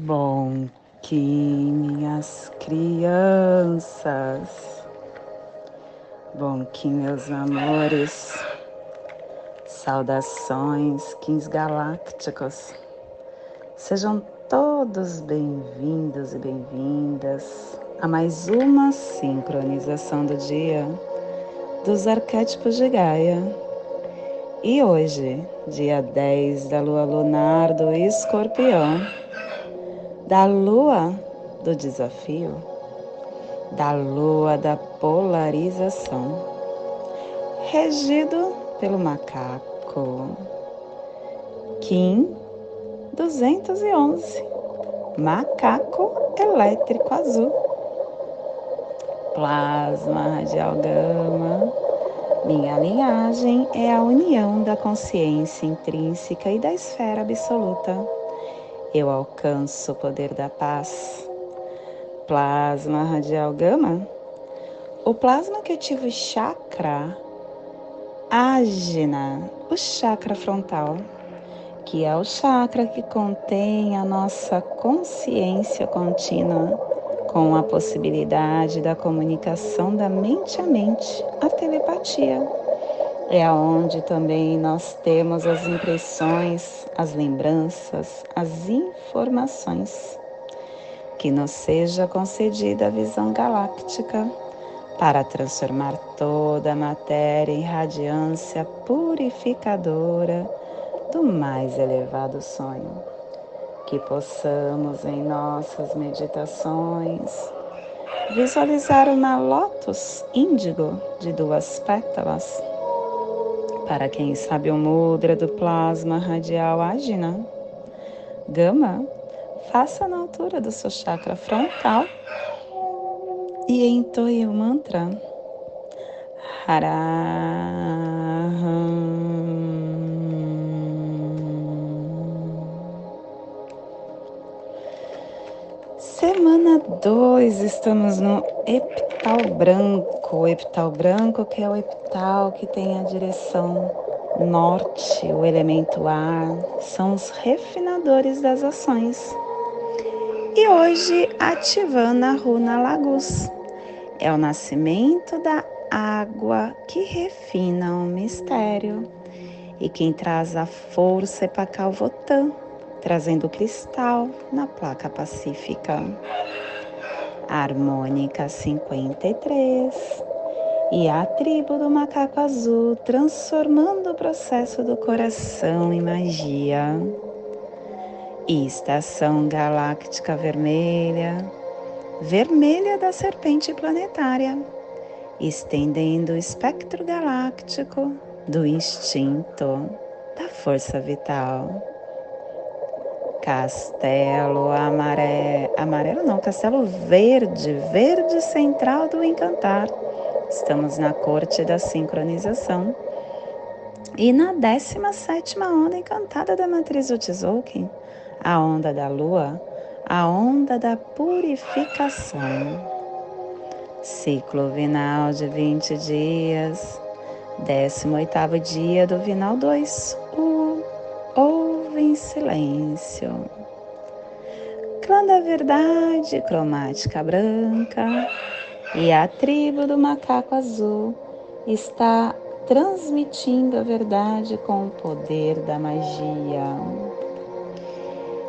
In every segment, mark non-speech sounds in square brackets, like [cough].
Bom que minhas crianças, bom que meus amores, saudações, Kings Galácticos, sejam todos bem-vindos e bem-vindas a mais uma sincronização do dia dos arquétipos de Gaia. E hoje, dia 10 da lua lunar do escorpião, da lua do desafio, da lua da polarização, regido pelo macaco. Kim 211, macaco elétrico azul. Plasma radial gama. Minha linhagem é a união da consciência intrínseca e da esfera absoluta eu alcanço o poder da paz. Plasma radial gama. O plasma que ativa o chakra ágina, o chakra frontal, que é o chakra que contém a nossa consciência contínua, com a possibilidade da comunicação da mente a mente, a telepatia é aonde também nós temos as impressões, as lembranças, as informações. Que nos seja concedida a visão galáctica para transformar toda a matéria em radiância purificadora do mais elevado sonho. Que possamos em nossas meditações visualizar uma lótus índigo de duas pétalas para quem sabe o mudra do plasma radial ágina, gama, faça na altura do seu chakra frontal e entoie o mantra Haraham. Semana 2, estamos no epital branco. O epital branco, que é o epital que tem a direção norte, o elemento ar, são os refinadores das ações. E hoje ativando a runa Lagus. É o nascimento da água que refina o mistério. E quem traz a força é Pacal Votan trazendo cristal na placa pacífica. Harmônica 53 e a tribo do macaco azul transformando o processo do coração em magia. estação galáctica vermelha, vermelha da serpente planetária, estendendo o espectro galáctico do instinto, da força vital Castelo amarelo, amarelo não, castelo verde, verde central do encantar. Estamos na corte da sincronização. E na 17 onda encantada da matriz do Tzolk'in, a onda da lua, a onda da purificação. Ciclo vinal de 20 dias, 18 dia do vinal 2, o em silêncio. Clã da Verdade, cromática branca e a tribo do macaco azul está transmitindo a verdade com o poder da magia.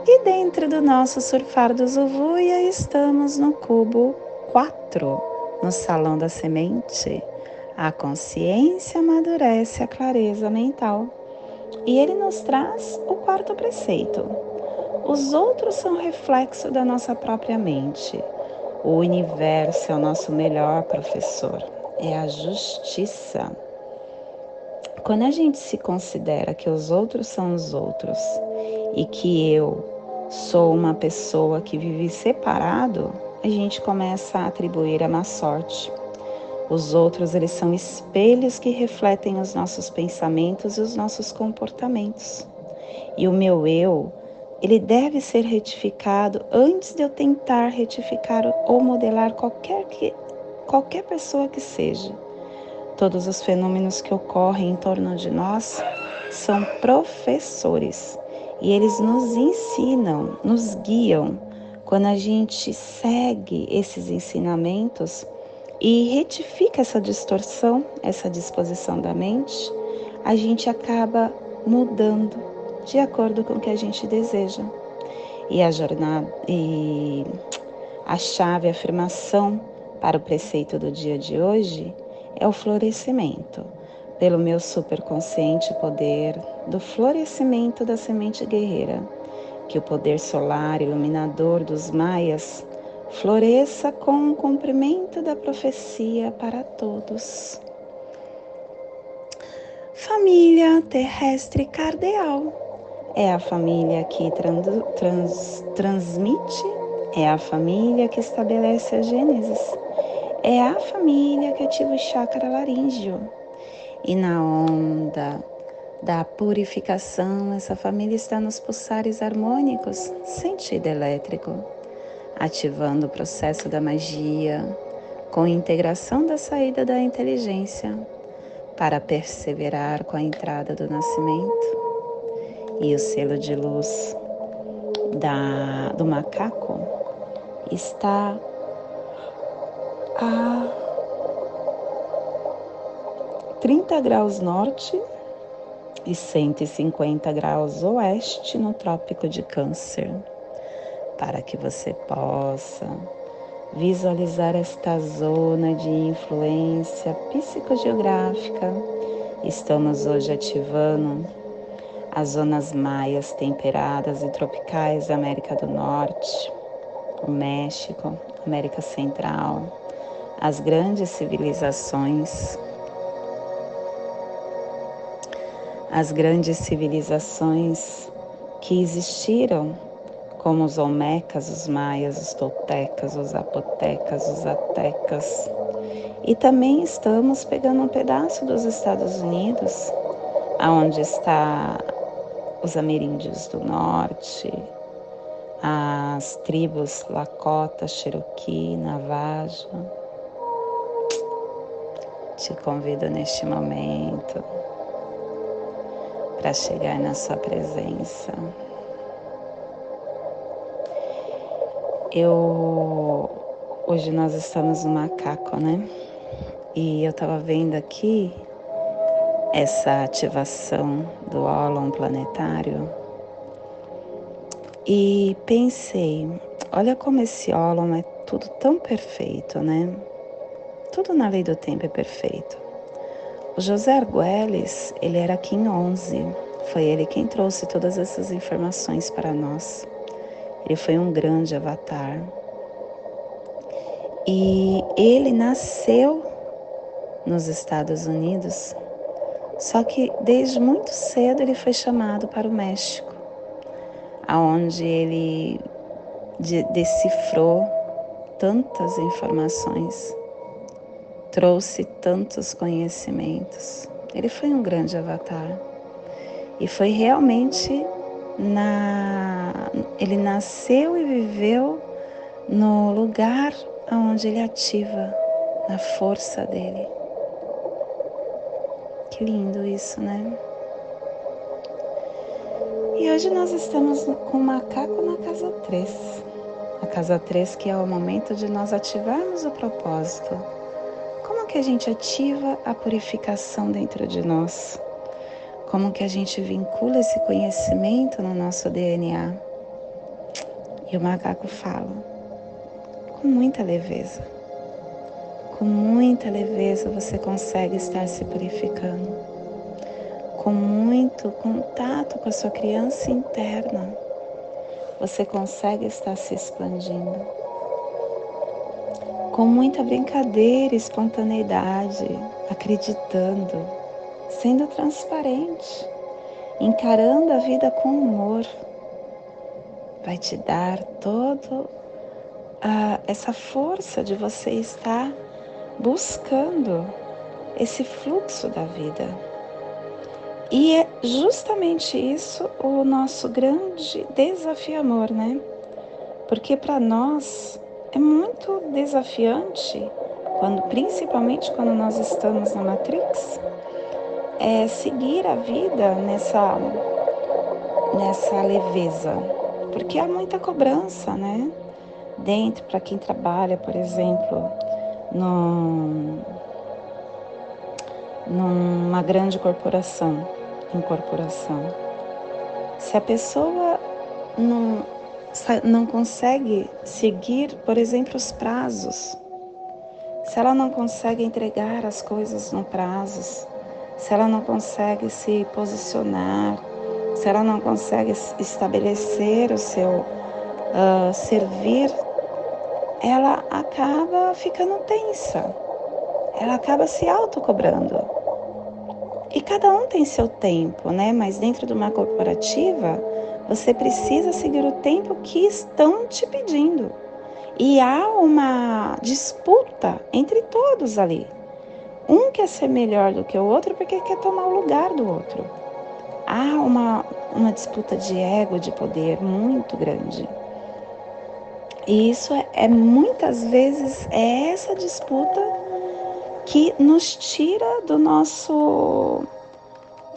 E dentro do nosso surfar do Zuvuia estamos no cubo 4, no salão da semente. A consciência amadurece a clareza mental. E ele nos traz o quarto preceito. Os outros são reflexo da nossa própria mente. O universo é o nosso melhor professor, é a justiça. Quando a gente se considera que os outros são os outros e que eu sou uma pessoa que vive separado, a gente começa a atribuir a má sorte, os outros, eles são espelhos que refletem os nossos pensamentos e os nossos comportamentos. E o meu eu, ele deve ser retificado antes de eu tentar retificar ou modelar qualquer, que, qualquer pessoa que seja. Todos os fenômenos que ocorrem em torno de nós são professores E eles nos ensinam, nos guiam. Quando a gente segue esses ensinamentos e retifica essa distorção, essa disposição da mente, a gente acaba mudando de acordo com o que a gente deseja. E a jornada e a chave, a afirmação para o preceito do dia de hoje é o florescimento, pelo meu superconsciente poder do florescimento da semente guerreira, que o poder solar iluminador dos maias floresça com o cumprimento da profecia para todos. Família terrestre cardeal é a família que trans, trans, transmite, é a família que estabelece a Gênesis, é a família que ativa o chakra laríngeo. E na onda da purificação, essa família está nos pulsares harmônicos, sentido elétrico, ativando o processo da magia, com integração da saída da inteligência, para perseverar com a entrada do nascimento. E o selo de luz da, do macaco está a 30 graus norte e 150 graus oeste no Trópico de Câncer, para que você possa visualizar esta zona de influência psicogeográfica. Estamos hoje ativando as zonas maias temperadas e tropicais da América do Norte, o México, América Central, as grandes civilizações as grandes civilizações que existiram, como os Olmecas, os Maias, os Toltecas, os Apotecas, os Atecas. E também estamos pegando um pedaço dos Estados Unidos, aonde está os ameríndios do norte, as tribos Lakota, Cherokee, Navajo. Te convido neste momento para chegar na Sua presença. Eu hoje nós estamos no macaco, né? E eu estava vendo aqui essa ativação do ólon planetário e pensei, olha como esse ólon é tudo tão perfeito, né? Tudo na lei do tempo é perfeito. O José Arguelles, ele era Kim 11. Foi ele quem trouxe todas essas informações para nós. Ele foi um grande avatar. E ele nasceu nos Estados Unidos, só que desde muito cedo ele foi chamado para o México, aonde ele decifrou tantas informações trouxe tantos conhecimentos. Ele foi um grande avatar. E foi realmente na ele nasceu e viveu no lugar onde ele ativa a força dele. Que lindo isso, né? E hoje nós estamos com o macaco na casa 3. A casa 3 que é o momento de nós ativarmos o propósito que a gente ativa a purificação dentro de nós? Como que a gente vincula esse conhecimento no nosso DNA? E o macaco fala com muita leveza. Com muita leveza você consegue estar se purificando. Com muito contato com a sua criança interna, você consegue estar se expandindo com muita brincadeira, espontaneidade, acreditando, sendo transparente, encarando a vida com humor, vai te dar toda essa força de você estar buscando esse fluxo da vida. E é justamente isso o nosso grande desafio, amor, né? Porque para nós é muito desafiante, quando, principalmente quando nós estamos na Matrix, é seguir a vida nessa, nessa leveza, porque há muita cobrança, né? Dentro, para quem trabalha, por exemplo, no, numa grande corporação, incorporação. Se a pessoa não, não consegue seguir, por exemplo, os prazos, se ela não consegue entregar as coisas no prazo, se ela não consegue se posicionar, se ela não consegue estabelecer o seu uh, servir, ela acaba ficando tensa, ela acaba se autocobrando. E cada um tem seu tempo, né? Mas dentro de uma corporativa, você precisa seguir o tempo que estão te pedindo. E há uma disputa entre todos ali. Um quer ser melhor do que o outro porque quer tomar o lugar do outro. Há uma, uma disputa de ego, de poder muito grande. E isso é, é muitas vezes é essa disputa que nos tira do nosso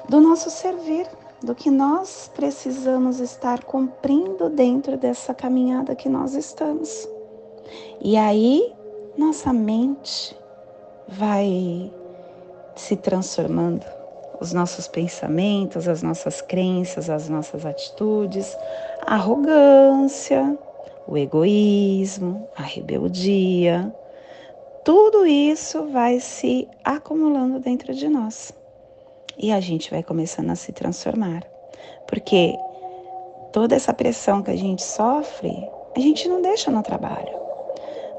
do nosso servir, do que nós precisamos estar cumprindo dentro dessa caminhada que nós estamos. E aí nossa mente vai se transformando, os nossos pensamentos, as nossas crenças, as nossas atitudes, a arrogância, o egoísmo, a rebeldia, tudo isso vai se acumulando dentro de nós. E a gente vai começando a se transformar. Porque toda essa pressão que a gente sofre, a gente não deixa no trabalho.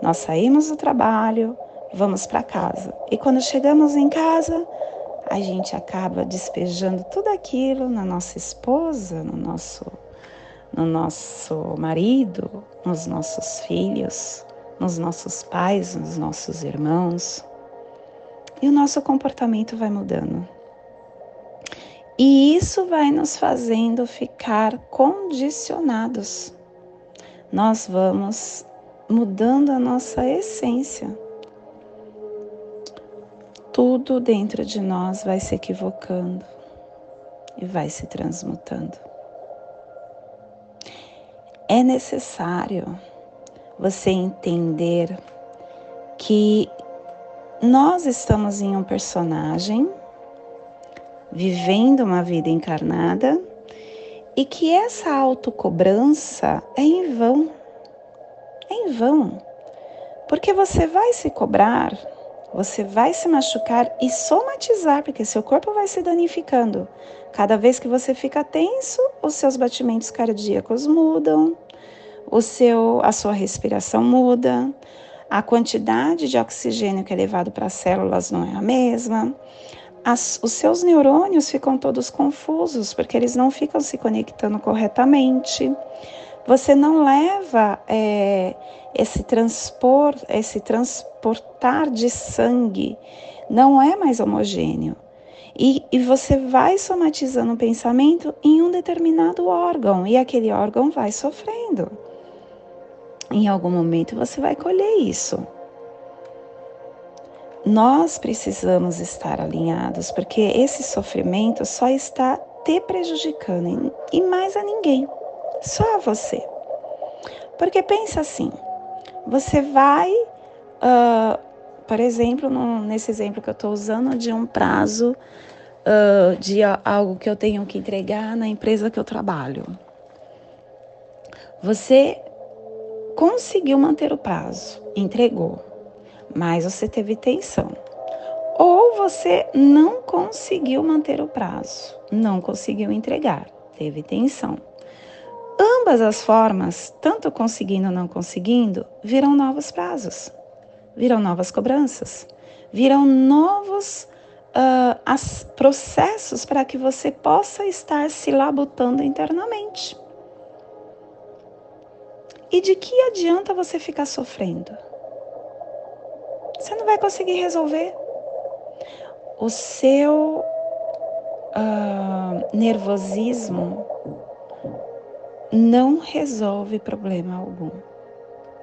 Nós saímos do trabalho, vamos para casa. E quando chegamos em casa, a gente acaba despejando tudo aquilo na nossa esposa, no nosso, no nosso marido, nos nossos filhos, nos nossos pais, nos nossos irmãos. E o nosso comportamento vai mudando. E isso vai nos fazendo ficar condicionados. Nós vamos mudando a nossa essência. Tudo dentro de nós vai se equivocando e vai se transmutando. É necessário você entender que nós estamos em um personagem vivendo uma vida encarnada e que essa autocobrança é em vão. É em vão. Porque você vai se cobrar, você vai se machucar e somatizar, porque seu corpo vai se danificando. Cada vez que você fica tenso, os seus batimentos cardíacos mudam, o seu, a sua respiração muda, a quantidade de oxigênio que é levado para as células não é a mesma. As, os seus neurônios ficam todos confusos porque eles não ficam se conectando corretamente. Você não leva é, esse transpor, esse transportar de sangue, não é mais homogêneo. E, e você vai somatizando o pensamento em um determinado órgão e aquele órgão vai sofrendo. Em algum momento você vai colher isso. Nós precisamos estar alinhados, porque esse sofrimento só está te prejudicando e mais a ninguém, só a você. Porque pensa assim, você vai, uh, por exemplo, no, nesse exemplo que eu estou usando, de um prazo uh, de algo que eu tenho que entregar na empresa que eu trabalho. Você conseguiu manter o prazo, entregou, mas você teve tensão. Ou você não conseguiu manter o prazo, não conseguiu entregar, teve tensão. Ambas as formas, tanto conseguindo ou não conseguindo, virão novos prazos, virão novas cobranças, virão novos uh, as processos para que você possa estar se labutando internamente. E de que adianta você ficar sofrendo? Você não vai conseguir resolver. O seu uh, nervosismo não resolve problema algum.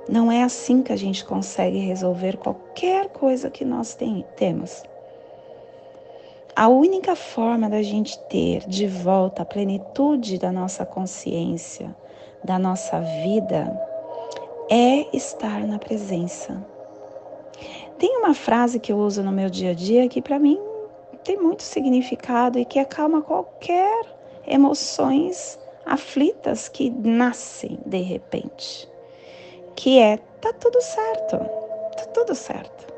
Não é assim que a gente consegue resolver qualquer coisa que nós tem, temos. a única forma da gente ter de volta a plenitude da nossa consciência, da nossa vida, é estar na presença. Tem uma frase que eu uso no meu dia a dia que para mim tem muito significado e que acalma qualquer emoções aflitas que nascem de repente, que é tá tudo certo, tá tudo certo.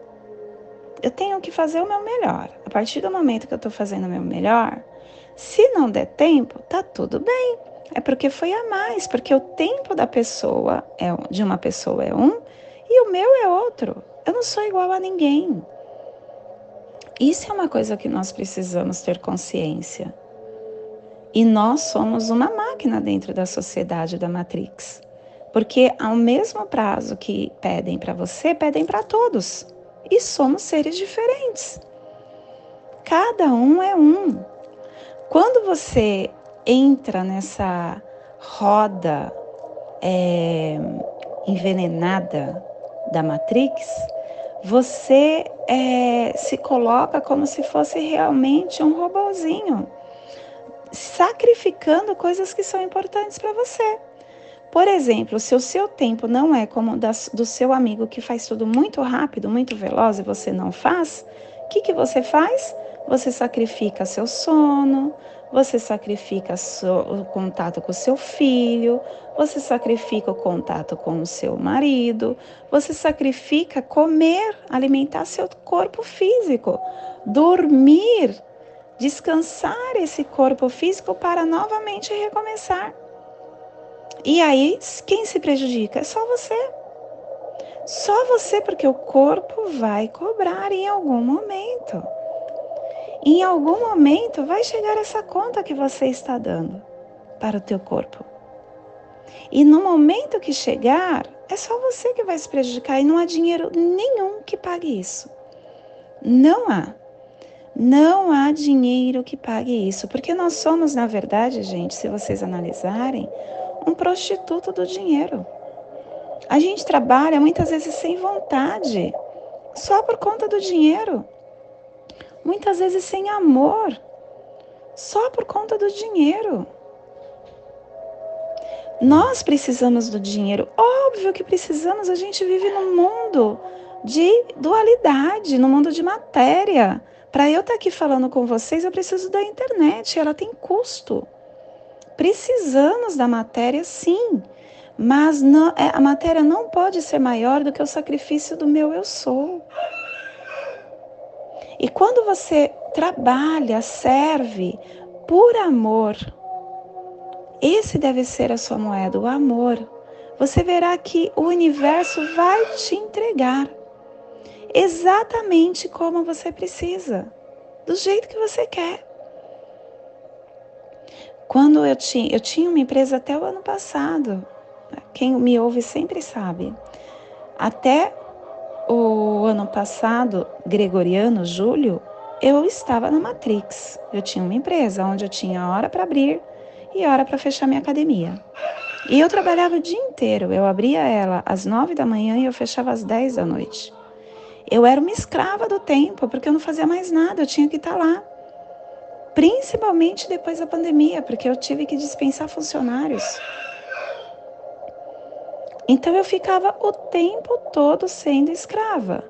Eu tenho que fazer o meu melhor. A partir do momento que eu estou fazendo o meu melhor, se não der tempo, tá tudo bem. É porque foi a mais, porque o tempo da pessoa é de uma pessoa é um e o meu é outro. Eu não sou igual a ninguém. Isso é uma coisa que nós precisamos ter consciência. E nós somos uma máquina dentro da sociedade da Matrix. Porque ao mesmo prazo que pedem para você, pedem para todos. E somos seres diferentes. Cada um é um. Quando você entra nessa roda é, envenenada da Matrix, você é, se coloca como se fosse realmente um robozinho, sacrificando coisas que são importantes para você. Por exemplo, se o seu tempo não é como das, do seu amigo que faz tudo muito rápido, muito veloz e você não faz, o que, que você faz? Você sacrifica seu sono, você sacrifica o contato com seu filho, você sacrifica o contato com o seu marido, você sacrifica comer, alimentar seu corpo físico, dormir, descansar esse corpo físico para novamente recomeçar. E aí, quem se prejudica? É só você. Só você, porque o corpo vai cobrar em algum momento em algum momento vai chegar essa conta que você está dando para o teu corpo. E no momento que chegar, é só você que vai se prejudicar e não há dinheiro nenhum que pague isso. Não há. Não há dinheiro que pague isso, porque nós somos, na verdade, gente, se vocês analisarem, um prostituto do dinheiro. A gente trabalha muitas vezes sem vontade, só por conta do dinheiro muitas vezes sem amor, só por conta do dinheiro. Nós precisamos do dinheiro, óbvio que precisamos, a gente vive num mundo de dualidade, no mundo de matéria. Para eu estar tá aqui falando com vocês, eu preciso da internet, ela tem custo. Precisamos da matéria, sim, mas não, é, a matéria não pode ser maior do que o sacrifício do meu eu sou. E quando você trabalha, serve por amor, esse deve ser a sua moeda, o amor. Você verá que o universo vai te entregar exatamente como você precisa, do jeito que você quer. Quando eu tinha, eu tinha uma empresa até o ano passado, quem me ouve sempre sabe. Até o ano passado, gregoriano, julho, eu estava na Matrix. Eu tinha uma empresa onde eu tinha hora para abrir e hora para fechar minha academia. E eu trabalhava o dia inteiro. Eu abria ela às nove da manhã e eu fechava às dez da noite. Eu era uma escrava do tempo, porque eu não fazia mais nada, eu tinha que estar lá. Principalmente depois da pandemia, porque eu tive que dispensar funcionários. Então eu ficava o tempo todo sendo escrava.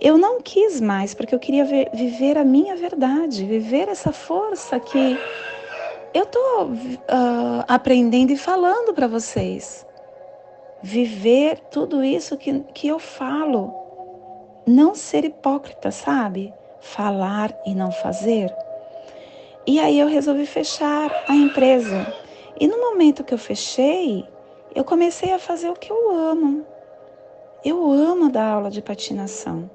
Eu não quis mais, porque eu queria ver, viver a minha verdade, viver essa força que eu estou uh, aprendendo e falando para vocês. Viver tudo isso que, que eu falo. Não ser hipócrita, sabe? Falar e não fazer. E aí eu resolvi fechar a empresa. E no momento que eu fechei, eu comecei a fazer o que eu amo. Eu amo dar aula de patinação.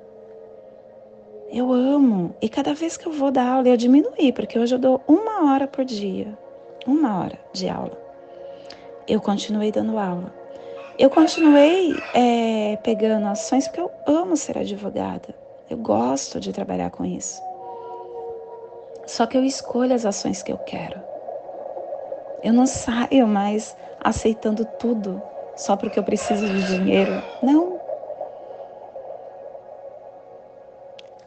Eu amo. E cada vez que eu vou dar aula, eu diminuí, porque hoje eu dou uma hora por dia. Uma hora de aula. Eu continuei dando aula. Eu continuei é, pegando ações porque eu amo ser advogada. Eu gosto de trabalhar com isso. Só que eu escolho as ações que eu quero. Eu não saio mais aceitando tudo só porque eu preciso de dinheiro. Não.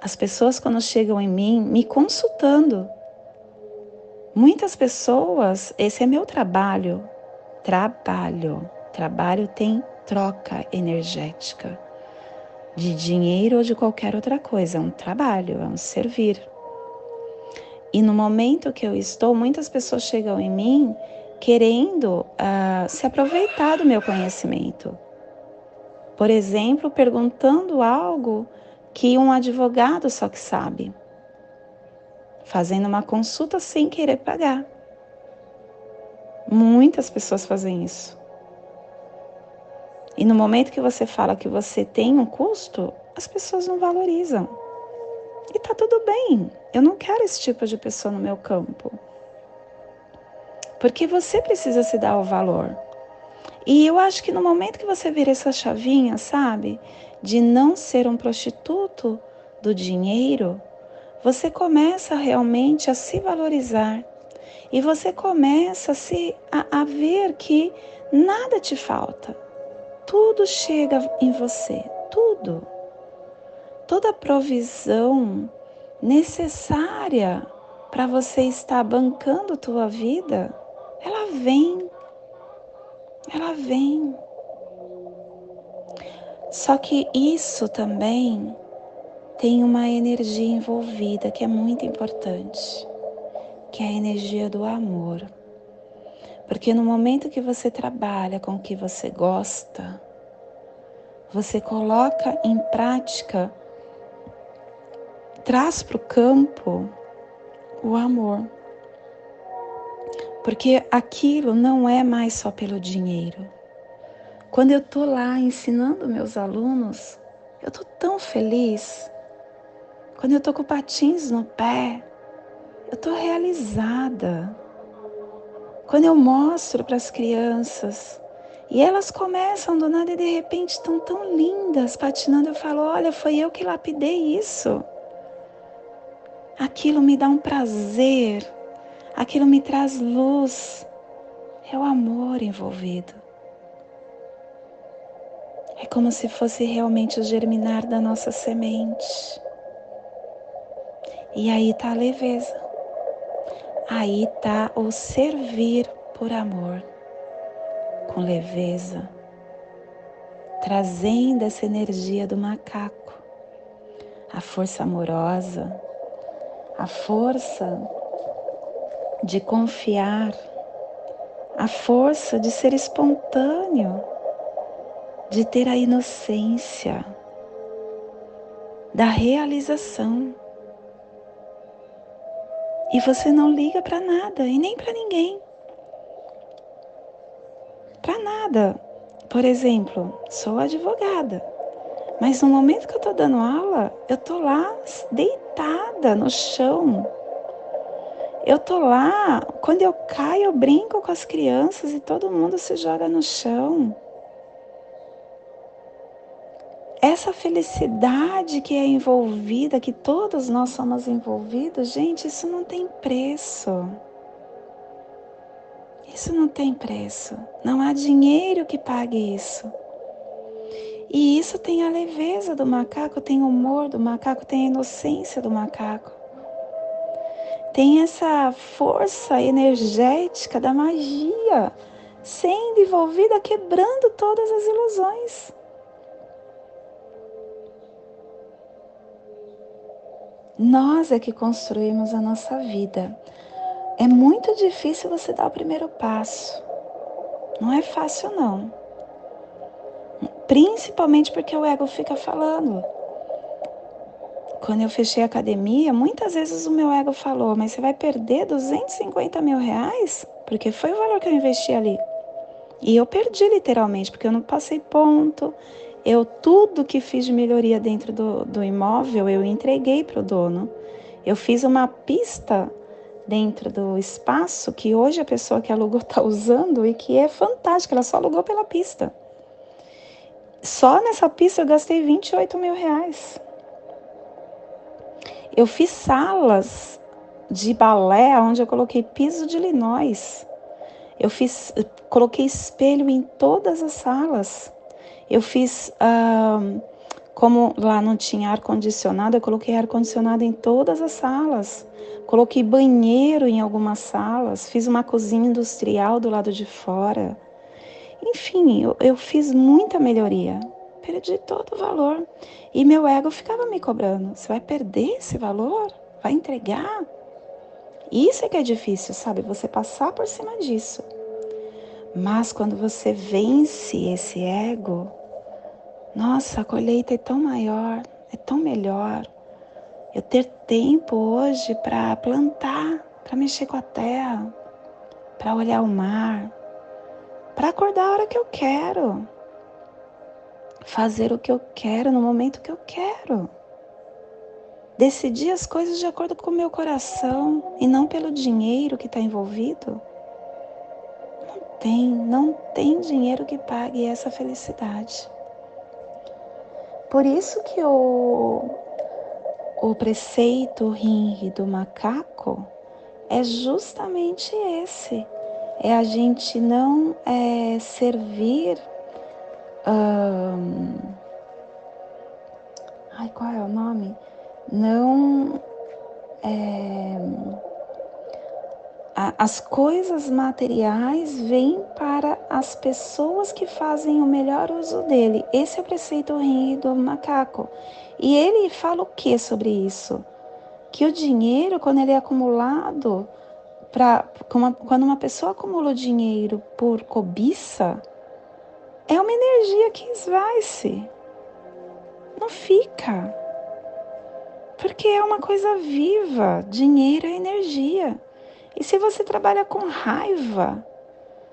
as pessoas quando chegam em mim me consultando. Muitas pessoas, esse é meu trabalho. Trabalho. Trabalho tem troca energética de dinheiro ou de qualquer outra coisa. É um trabalho, é um servir. E no momento que eu estou, muitas pessoas chegam em mim querendo uh, se aproveitar do meu conhecimento. Por exemplo, perguntando algo que um advogado só que sabe, fazendo uma consulta sem querer pagar. Muitas pessoas fazem isso. E no momento que você fala que você tem um custo, as pessoas não valorizam. E tá tudo bem. Eu não quero esse tipo de pessoa no meu campo. Porque você precisa se dar o valor. E eu acho que no momento que você vira essa chavinha, sabe, de não ser um prostituto do dinheiro, você começa realmente a se valorizar e você começa a, se, a, a ver que nada te falta. Tudo chega em você, tudo. Toda provisão necessária para você estar bancando tua vida, ela vem. Ela vem. Só que isso também tem uma energia envolvida que é muito importante, que é a energia do amor. Porque no momento que você trabalha com o que você gosta, você coloca em prática, traz para o campo o amor. Porque aquilo não é mais só pelo dinheiro. Quando eu estou lá ensinando meus alunos, eu estou tão feliz. Quando eu estou com patins no pé, eu estou realizada. Quando eu mostro para as crianças e elas começam do nada e de repente estão tão lindas patinando, eu falo: olha, foi eu que lapidei isso. Aquilo me dá um prazer, aquilo me traz luz. É o amor envolvido. É como se fosse realmente o germinar da nossa semente. E aí está a leveza. Aí está o servir por amor, com leveza, trazendo essa energia do macaco, a força amorosa, a força de confiar, a força de ser espontâneo, de ter a inocência, da realização. E você não liga para nada e nem para ninguém. Para nada. Por exemplo, sou advogada, mas no momento que eu estou dando aula, eu estou lá deitada no chão. Eu estou lá, quando eu caio, eu brinco com as crianças e todo mundo se joga no chão essa felicidade que é envolvida, que todos nós somos envolvidos, gente, isso não tem preço. Isso não tem preço. Não há dinheiro que pague isso. E isso tem a leveza do macaco, tem o humor do macaco, tem a inocência do macaco. Tem essa força energética da magia sendo envolvida, quebrando todas as ilusões. Nós é que construímos a nossa vida. É muito difícil você dar o primeiro passo. Não é fácil, não. Principalmente porque o ego fica falando. Quando eu fechei a academia, muitas vezes o meu ego falou: Mas você vai perder 250 mil reais? Porque foi o valor que eu investi ali. E eu perdi literalmente, porque eu não passei ponto, eu tudo que fiz de melhoria dentro do, do imóvel eu entreguei para o dono. Eu fiz uma pista dentro do espaço que hoje a pessoa que alugou está [laughs] usando e que é fantástica. Ela só alugou pela pista. Só nessa pista eu gastei 28 mil reais. Eu fiz salas de balé onde eu coloquei piso de linóis. Eu fiz, coloquei espelho em todas as salas. Eu fiz Como lá não tinha ar-condicionado, eu coloquei ar-condicionado em todas as salas. Coloquei banheiro em algumas salas, fiz uma cozinha industrial do lado de fora. Enfim, eu, eu fiz muita melhoria. Perdi todo o valor. E meu ego ficava me cobrando: você vai perder esse valor? Vai entregar? Isso é que é difícil, sabe? Você passar por cima disso. Mas quando você vence esse ego, nossa, a colheita é tão maior, é tão melhor. Eu ter tempo hoje para plantar, para mexer com a terra, para olhar o mar, para acordar a hora que eu quero, fazer o que eu quero no momento que eu quero. Decidir as coisas de acordo com o meu coração e não pelo dinheiro que está envolvido. Tem, não tem dinheiro que pague essa felicidade. Por isso que o, o preceito rinri do macaco é justamente esse. É a gente não é, servir. ai, qual é o nome? não é, as coisas materiais vêm para as pessoas que fazem o melhor uso dele. Esse é o preceito rim do macaco. E ele fala o que sobre isso? Que o dinheiro, quando ele é acumulado, pra, quando uma pessoa acumula o dinheiro por cobiça, é uma energia que esvai-se. Não fica. Porque é uma coisa viva. Dinheiro é energia. E se você trabalha com raiva,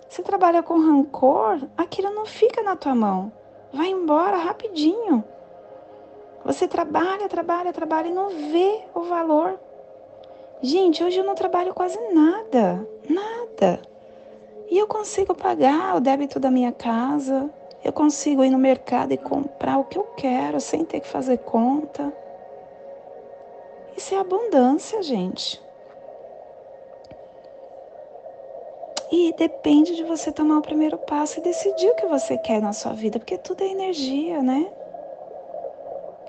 se trabalha com rancor, aquilo não fica na tua mão. Vai embora rapidinho. Você trabalha, trabalha, trabalha e não vê o valor. Gente, hoje eu não trabalho quase nada, nada. E eu consigo pagar o débito da minha casa, eu consigo ir no mercado e comprar o que eu quero sem ter que fazer conta. Isso é abundância, gente. E depende de você tomar o primeiro passo e decidir o que você quer na sua vida, porque tudo é energia, né?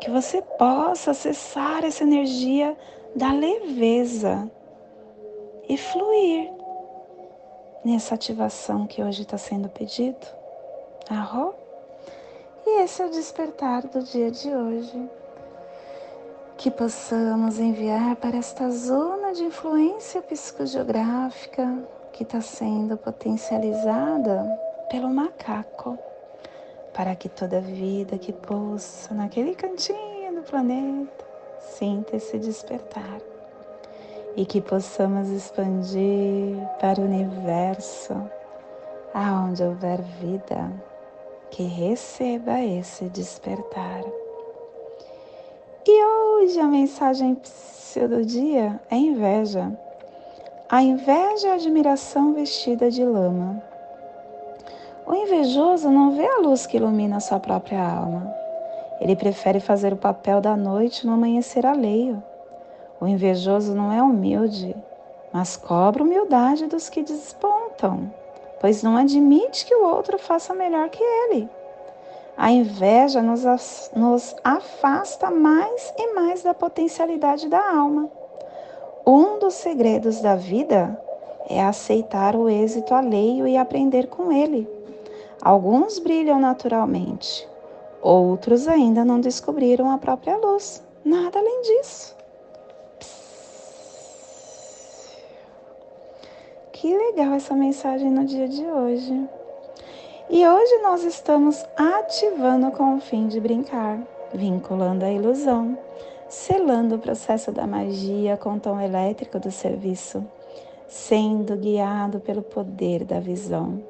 Que você possa acessar essa energia da leveza e fluir nessa ativação que hoje está sendo pedido. Arro? E esse é o despertar do dia de hoje que possamos enviar para esta zona de influência psicogeográfica que está sendo potencializada pelo macaco, para que toda vida que possa naquele cantinho do planeta sinta esse despertar e que possamos expandir para o universo, aonde houver vida, que receba esse despertar. E hoje a mensagem do dia é inveja. A inveja é a admiração vestida de lama. O invejoso não vê a luz que ilumina sua própria alma. Ele prefere fazer o papel da noite no amanhecer alheio. O invejoso não é humilde, mas cobra humildade dos que despontam, pois não admite que o outro faça melhor que ele. A inveja nos afasta mais e mais da potencialidade da alma. Um dos segredos da vida é aceitar o êxito alheio e aprender com ele. Alguns brilham naturalmente, outros ainda não descobriram a própria luz. Nada além disso. Que legal essa mensagem no dia de hoje. E hoje nós estamos ativando com o fim de brincar, vinculando a ilusão, selando o processo da magia com o tom elétrico do serviço, sendo guiado pelo poder da visão.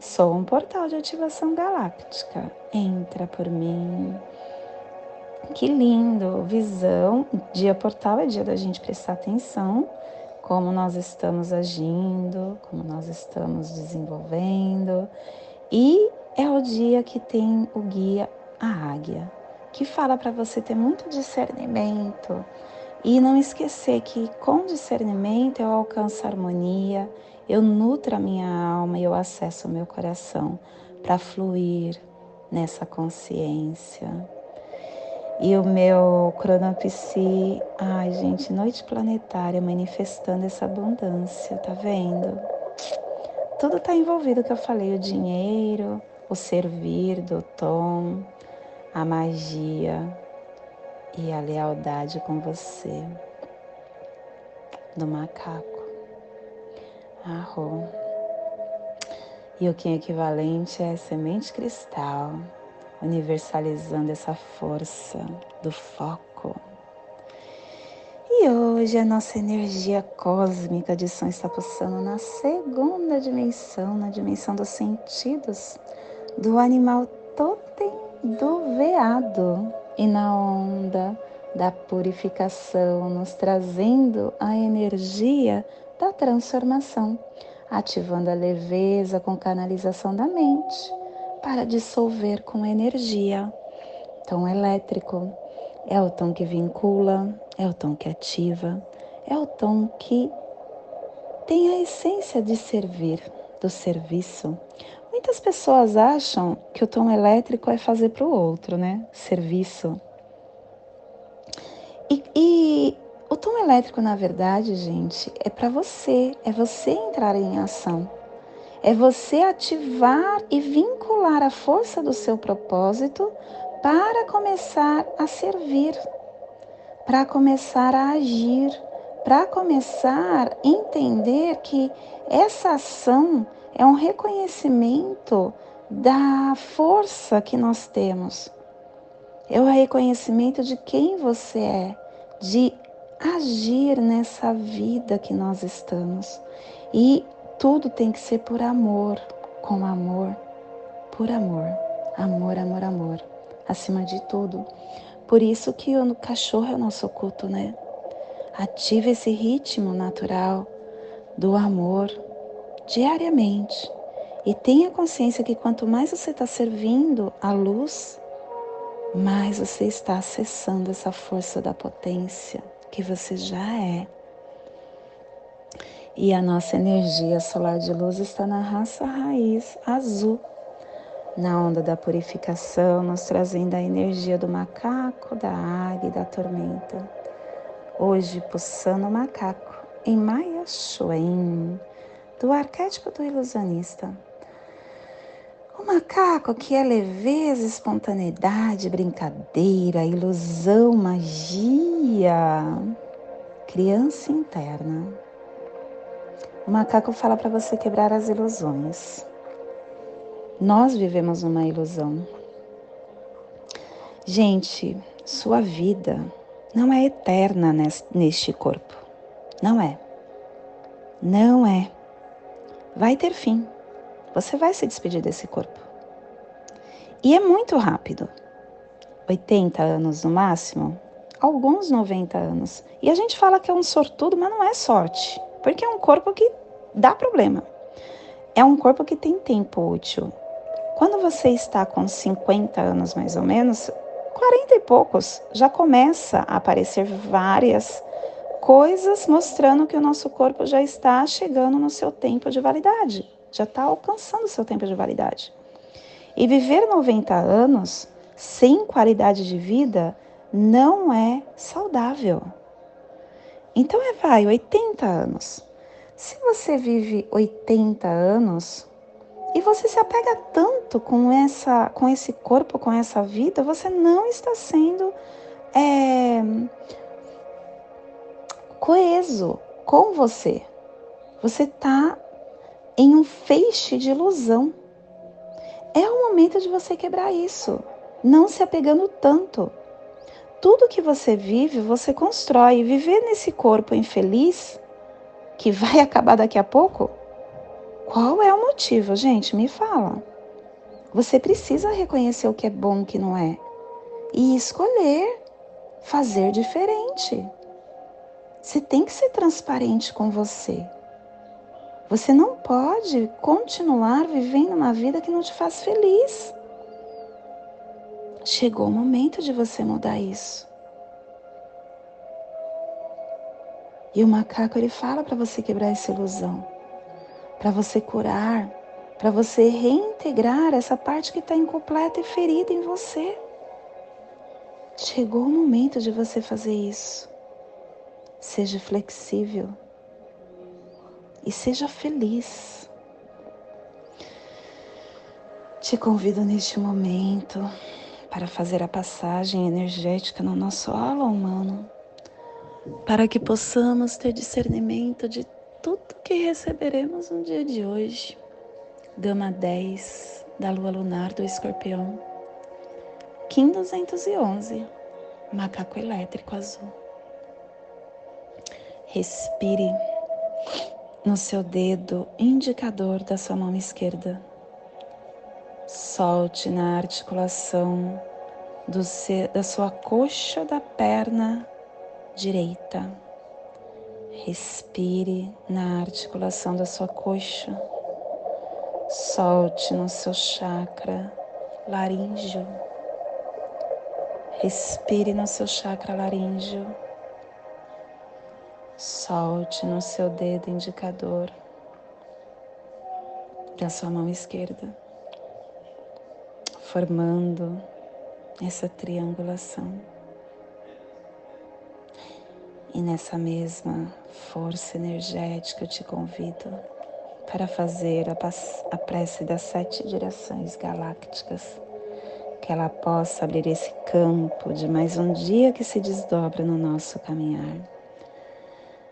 Sou um portal de ativação galáctica. Entra por mim. Que lindo! Visão. Dia portal é dia da gente prestar atenção como nós estamos agindo, como nós estamos desenvolvendo e é o dia que tem o guia a águia, que fala para você ter muito discernimento e não esquecer que com discernimento eu alcanço harmonia, eu nutro a minha alma e eu acesso o meu coração para fluir nessa consciência. E o meu cronopsi, ai gente, noite planetária manifestando essa abundância, tá vendo? Tudo tá envolvido que eu falei, o dinheiro, o servir do tom, a magia e a lealdade com você, do macaco. Arro. E o que é equivalente é semente cristal, universalizando essa força do foco. E hoje a nossa energia cósmica de som está pulsando na segunda dimensão, na dimensão dos sentidos, do animal totem do veado e na onda da purificação, nos trazendo a energia da transformação, ativando a leveza com canalização da mente para dissolver com energia. Tom elétrico é o tom que vincula, é o tom que ativa, é o tom que tem a essência de servir, do serviço. Muitas pessoas acham que o tom elétrico é fazer para o outro, né? Serviço. E, e o tom elétrico, na verdade, gente, é para você, é você entrar em ação. É você ativar e vincular a força do seu propósito para começar a servir, para começar a agir, para começar a entender que essa ação é um reconhecimento da força que nós temos. É o reconhecimento de quem você é, de agir nessa vida que nós estamos. E tudo tem que ser por amor, com amor, por amor. Amor, amor, amor. Acima de tudo. Por isso que o cachorro é o nosso culto, né? Ative esse ritmo natural do amor diariamente. E tenha consciência que quanto mais você está servindo a luz, mais você está acessando essa força da potência que você já é. E a nossa energia solar de luz está na raça raiz azul, na onda da purificação, nos trazendo a energia do macaco, da águia e da tormenta. Hoje, pulsando o macaco em Maya Shuen, do arquétipo do ilusionista. O macaco que é leveza, espontaneidade, brincadeira, ilusão, magia, criança interna. O macaco fala para você quebrar as ilusões. Nós vivemos uma ilusão. Gente, sua vida não é eterna neste corpo. Não é. Não é. Vai ter fim. Você vai se despedir desse corpo. E é muito rápido. 80 anos no máximo, alguns 90 anos. E a gente fala que é um sortudo, mas não é sorte. Porque é um corpo que dá problema. É um corpo que tem tempo útil. Quando você está com 50 anos mais ou menos, 40 e poucos, já começa a aparecer várias coisas mostrando que o nosso corpo já está chegando no seu tempo de validade, já está alcançando o seu tempo de validade. E viver 90 anos sem qualidade de vida não é saudável. Então é vai, 80 anos. Se você vive 80 anos e você se apega tanto com essa, com esse corpo, com essa vida, você não está sendo é, coeso com você. Você está em um feixe de ilusão. É o momento de você quebrar isso, não se apegando tanto tudo que você vive, você constrói. Viver nesse corpo infeliz, que vai [laughs] acabar daqui a pouco, qual é o motivo, gente? Me fala. Você precisa reconhecer o que é bom e o que não é. E escolher fazer diferente. Você tem que ser transparente com você. Você não pode continuar vivendo uma vida que não te faz feliz. Chegou o momento de você mudar isso. E o macaco ele fala para você quebrar essa ilusão, para você curar, para você reintegrar essa parte que está incompleta e ferida em você. Chegou o momento de você fazer isso. Seja flexível e seja feliz. Te convido neste momento para fazer a passagem energética no nosso ala humano, para que possamos ter discernimento de tudo que receberemos no dia de hoje. Gama 10 da lua lunar do escorpião. Kim 211, macaco elétrico azul. Respire no seu dedo indicador da sua mão esquerda. Solte na articulação do da sua coxa da perna direita. Respire na articulação da sua coxa. Solte no seu chakra laríngeo. Respire no seu chakra laríngeo. Solte no seu dedo indicador da sua mão esquerda, formando essa triangulação. E nessa mesma força energética eu te convido para fazer a, prece das sete direções galácticas, que ela possa abrir esse campo de mais um dia que se desdobra no nosso caminhar.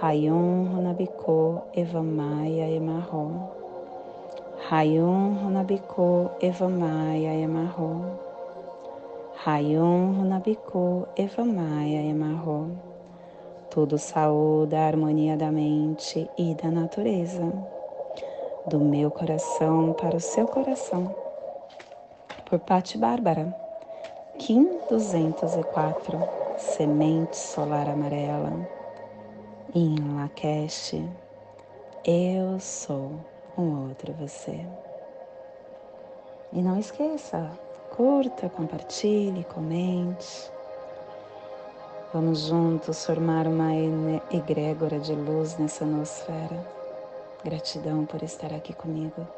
Rayum Runabiko Evamaya Emarro. Rayum Runabiko Evamaya Emarro. Rayum Runabiko Evamaya Emarro tudo saúde, a harmonia da mente e da natureza, do meu coração para o seu coração. Por Patti Bárbara, Kim 204, Semente Solar Amarela, em Lakesh, eu sou um outro você. E não esqueça, curta, compartilhe, comente Vamos juntos formar uma egrégora de luz nessa nosfera. Gratidão por estar aqui comigo.